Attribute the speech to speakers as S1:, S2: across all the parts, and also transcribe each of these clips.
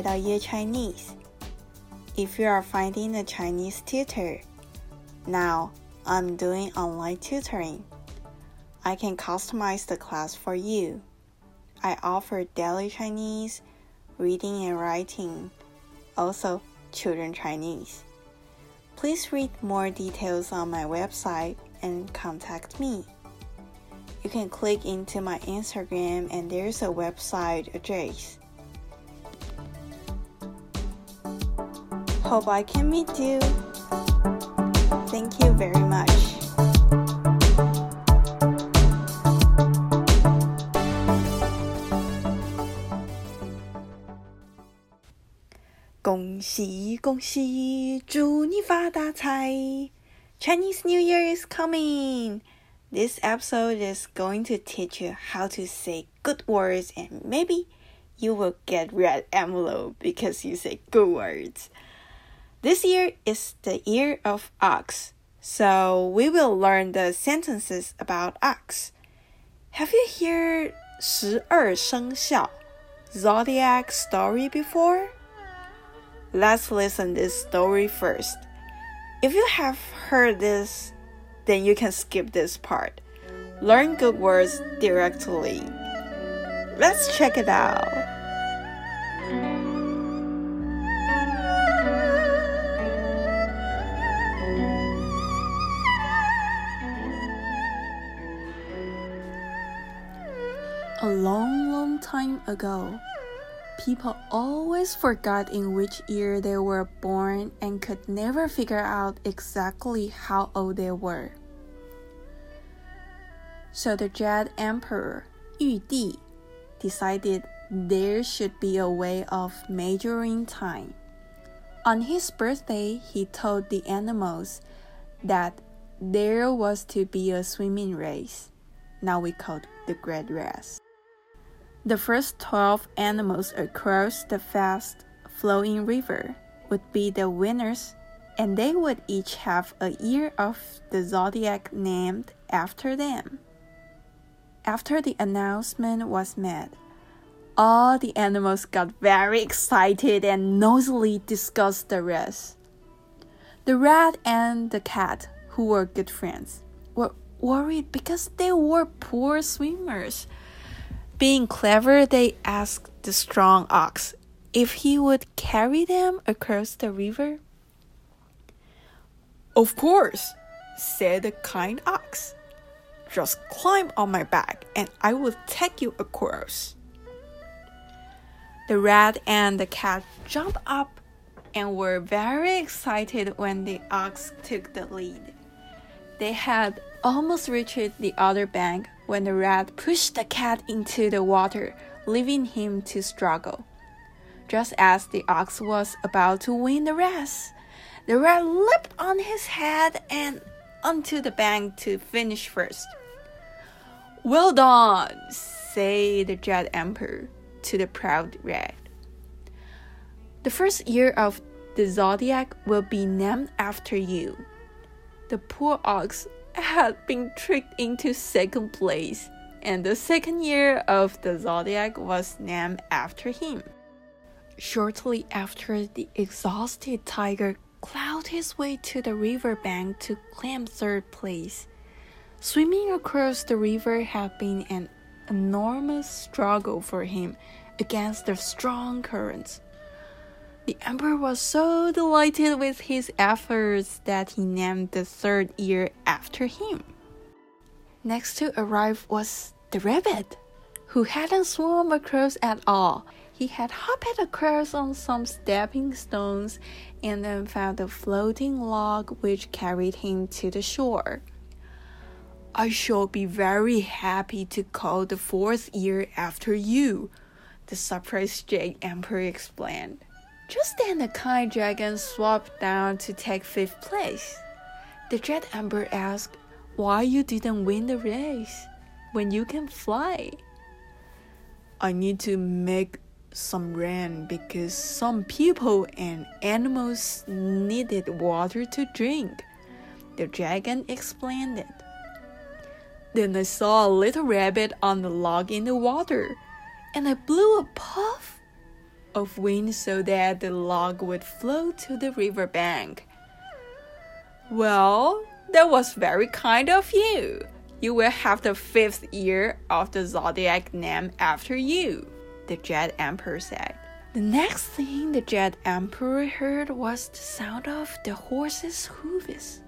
S1: 来到 Year Chinese. If you are finding a Chinese tutor, now I'm doing online tutoring. I can customize the class for you. I offer daily Chinese, reading and writing, also children Chinese. Please read more details on my website and contact me. You can click into my Instagram and there's a website address. Hope I can meet you. Thank you very much. Chinese New Year is coming! This episode is going to teach you how to say good words, and maybe you will get red envelope because you say good words. This year is the year of ox, so we will learn the sentences about ox. Have you heard 十二生肖 zodiac story before? Let's listen this story first. If you have heard this, then you can skip this part. Learn good words directly. Let's check it out. Long, long time ago, people always forgot in which year they were born and could never figure out exactly how old they were. So the Jade Emperor, Yu Di, decided there should be a way of measuring time. On his birthday, he told the animals that there was to be a swimming race. Now we call it the Great Race. The first 12 animals across the fast flowing river would be the winners, and they would each have a year of the zodiac named after them. After the announcement was made, all the animals got very excited and noisily discussed the race. The rat and the cat, who were good friends, were worried because they were poor swimmers being clever, they asked the strong ox if he would carry them across the river. Of course, said the kind ox. Just climb on my back and I will take you across. The rat and the cat jumped up and were very excited when the ox took the lead. They had almost reached the other bank when the rat pushed the cat into the water, leaving him to struggle. Just as the ox was about to win the race, the rat leaped on his head and onto the bank to finish first. Well done, said the Jade Emperor to the proud rat. The first year of the zodiac will be named after you. The poor ox had been tricked into second place, and the second year of the zodiac was named after him. Shortly after, the exhausted tiger clawed his way to the river bank to claim third place. Swimming across the river had been an enormous struggle for him against the strong currents. The emperor was so delighted with his efforts that he named the third year after him. Next to arrive was the rabbit, who hadn't swum across at all. He had hopped across on some stepping stones and then found a floating log which carried him to the shore. I shall be very happy to call the fourth year after you, the surprised Jade Emperor explained. Just then, the kind dragon swooped down to take fifth place. The Jade Emperor asked why you didn't win the race when you can fly. I need to make some rain because some people and animals needed water to drink. The dragon explained it. Then I saw a little rabbit on the log in the water, and I blew a puff of wind so that the log would float to the river bank. Well, that was very kind of you. You will have the fifth year of the zodiac named after you, the Jade Emperor said. The next thing the Jade Emperor heard was the sound of the horse's hooves.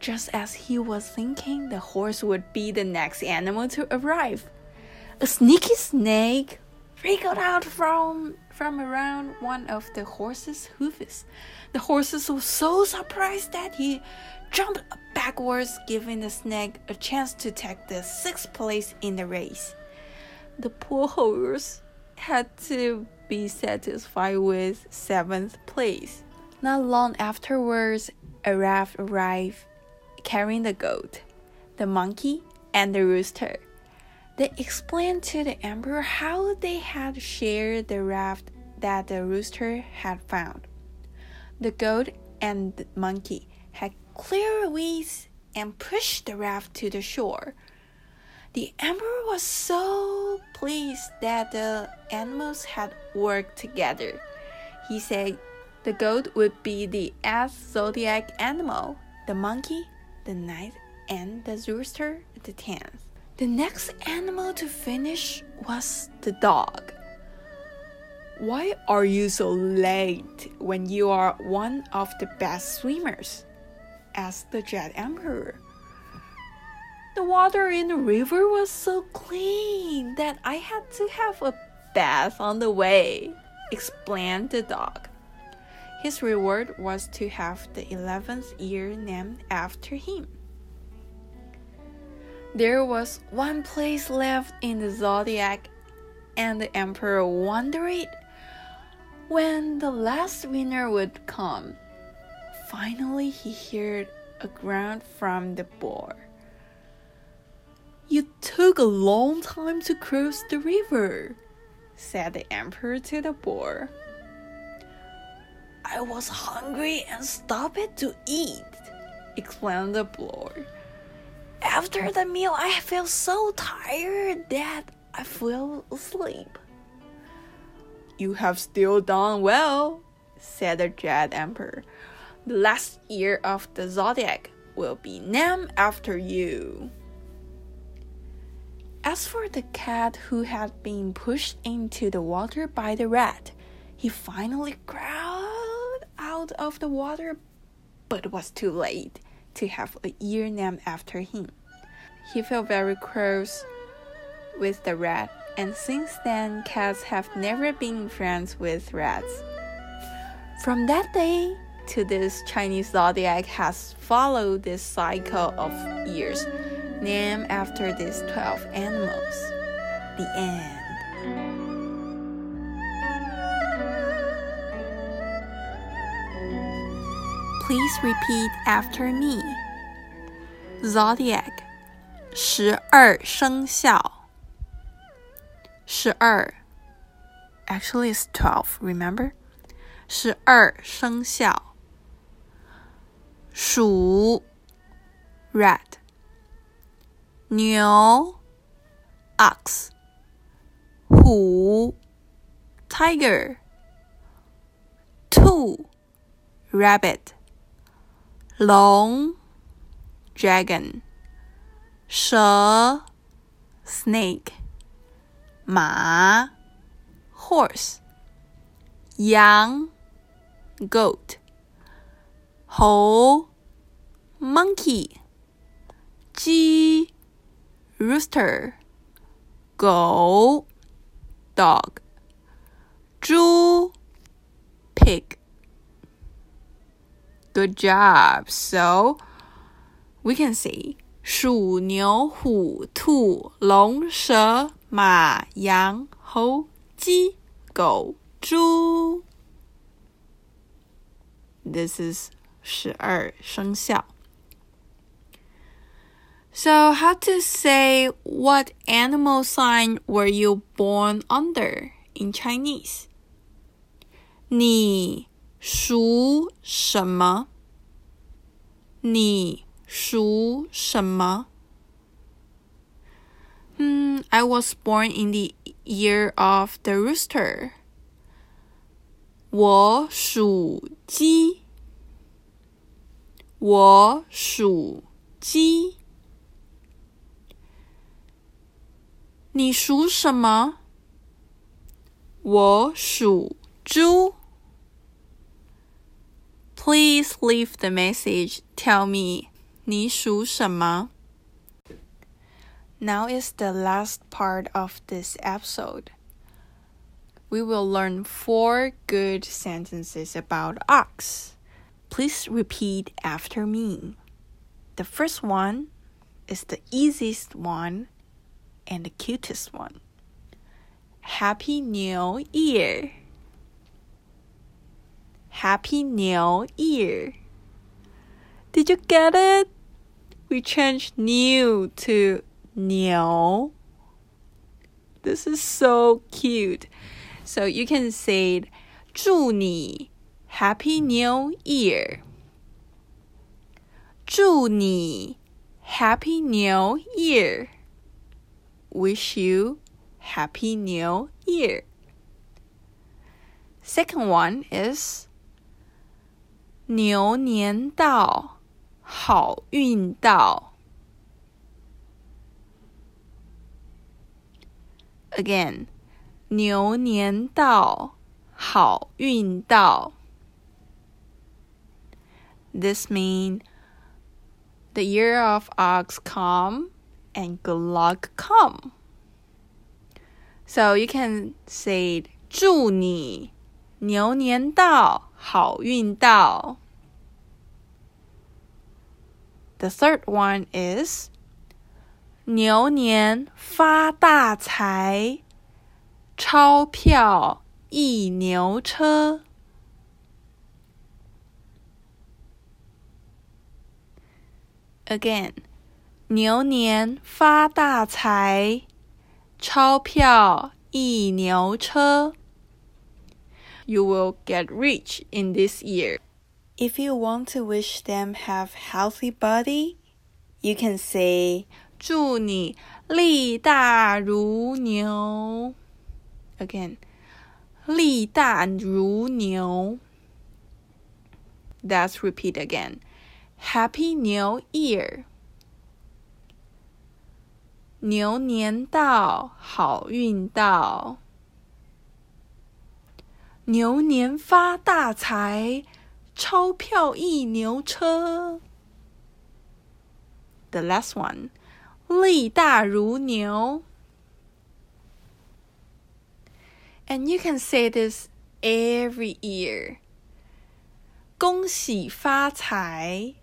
S1: Just as he was thinking the horse would be the next animal to arrive, a sneaky snake wriggled out from, from around one of the horse's hooves. The horse was so surprised that he jumped backwards, giving the snake a chance to take the sixth place in the race. The poor horse had to be satisfied with seventh place. Not long afterwards, a raft arrived carrying the goat, the monkey, and the rooster. They explained to the emperor how they had shared the raft that the rooster had found. The goat and the monkey had cleared weeds and pushed the raft to the shore. The emperor was so pleased that the animals had worked together. He said the goat would be the eighth zodiac animal, the monkey the ninth, and the rooster the tenth. The next animal to finish was the dog. Why are you so late when you are one of the best swimmers? asked the Jade Emperor. The water in the river was so clean that I had to have a bath on the way, explained the dog. His reward was to have the eleventh year named after him. There was one place left in the zodiac, and the emperor wondered when the last winner would come. Finally, he heard a grunt from the boar. You took a long time to cross the river, said the emperor to the boar. I was hungry and stopped to eat, explained the boy. After the meal, I felt so tired that I fell asleep. You have still done well, said the Jade Emperor. The last year of the zodiac will be named after you. As for the cat who had been pushed into the water by the rat, he finally crawled out of the water, but it was too late to have a year named after him. He felt very close with the rat, and since then, cats have never been friends with rats. From that day to this, Chinese zodiac has followed this cycle of years, named after these 12 animals. The end. Please repeat after me. Zodiac，十二生肖。十二，actually it's twelve. Remember，十二生肖。鼠，rat。牛，ox。虎，tiger。兔，rabbit。 龙 dragon 蛇 snake 马 horse 羊 goat 猴 monkey 鸡 rooster 狗 dog 猪 pig Good job. So we can say 鼠、牛、虎、兔、龙、蛇、马、羊、猴、鸡、狗、猪。This is 十二生肖。So, how to say what animal sign were you born under in Chinese? 你 属什么？你属什么？嗯，I was born in the year of the rooster. 我属鸡。我属鸡。你属什么？我属猪。Please leave the message. Tell me 你属什么? Now is the last part of this episode. We will learn four good sentences about ox. Please repeat after me. The first one is the easiest one and the cutest one. Happy New Year! Happy New Year! Did you get it? We changed new to new. This is so cute. So you can say it, 祝你 Happy New Year. 祝你 Happy New Year. Wish you Happy New Year. Second one is 牛年到，好运到。Again，牛年到，好运到。This means the year of ox come and good luck come. So you can say 祝你牛年到，好运到。 The third one is 牛年发大财，钞票一牛车。Again，牛年发大财，钞票一牛车。You will get rich in this year. If you want to wish them have healthy body, you can say 祝你力大如牛。Again，力大如牛。Let's repeat again. Happy New Year！牛年到，好运到。牛年发大财， 钞票一牛车。The last one，力大如牛。And you can say this every year. 恭喜发财。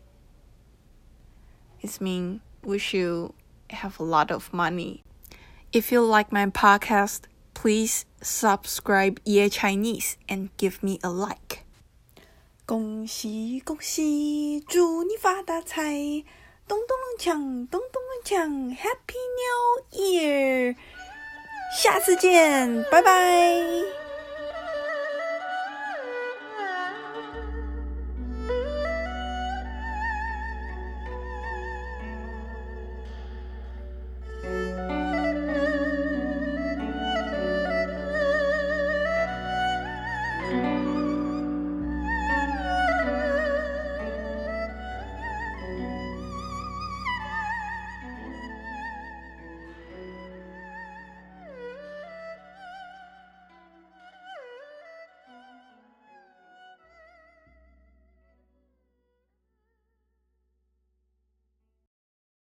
S1: It means wish you have a lot of money. If you like my podcast, please subscribe Ye Chinese and give me a like. 恭喜恭喜，祝你发大财！咚咚隆锵，咚咚隆锵，Happy New Year！下次见，拜拜。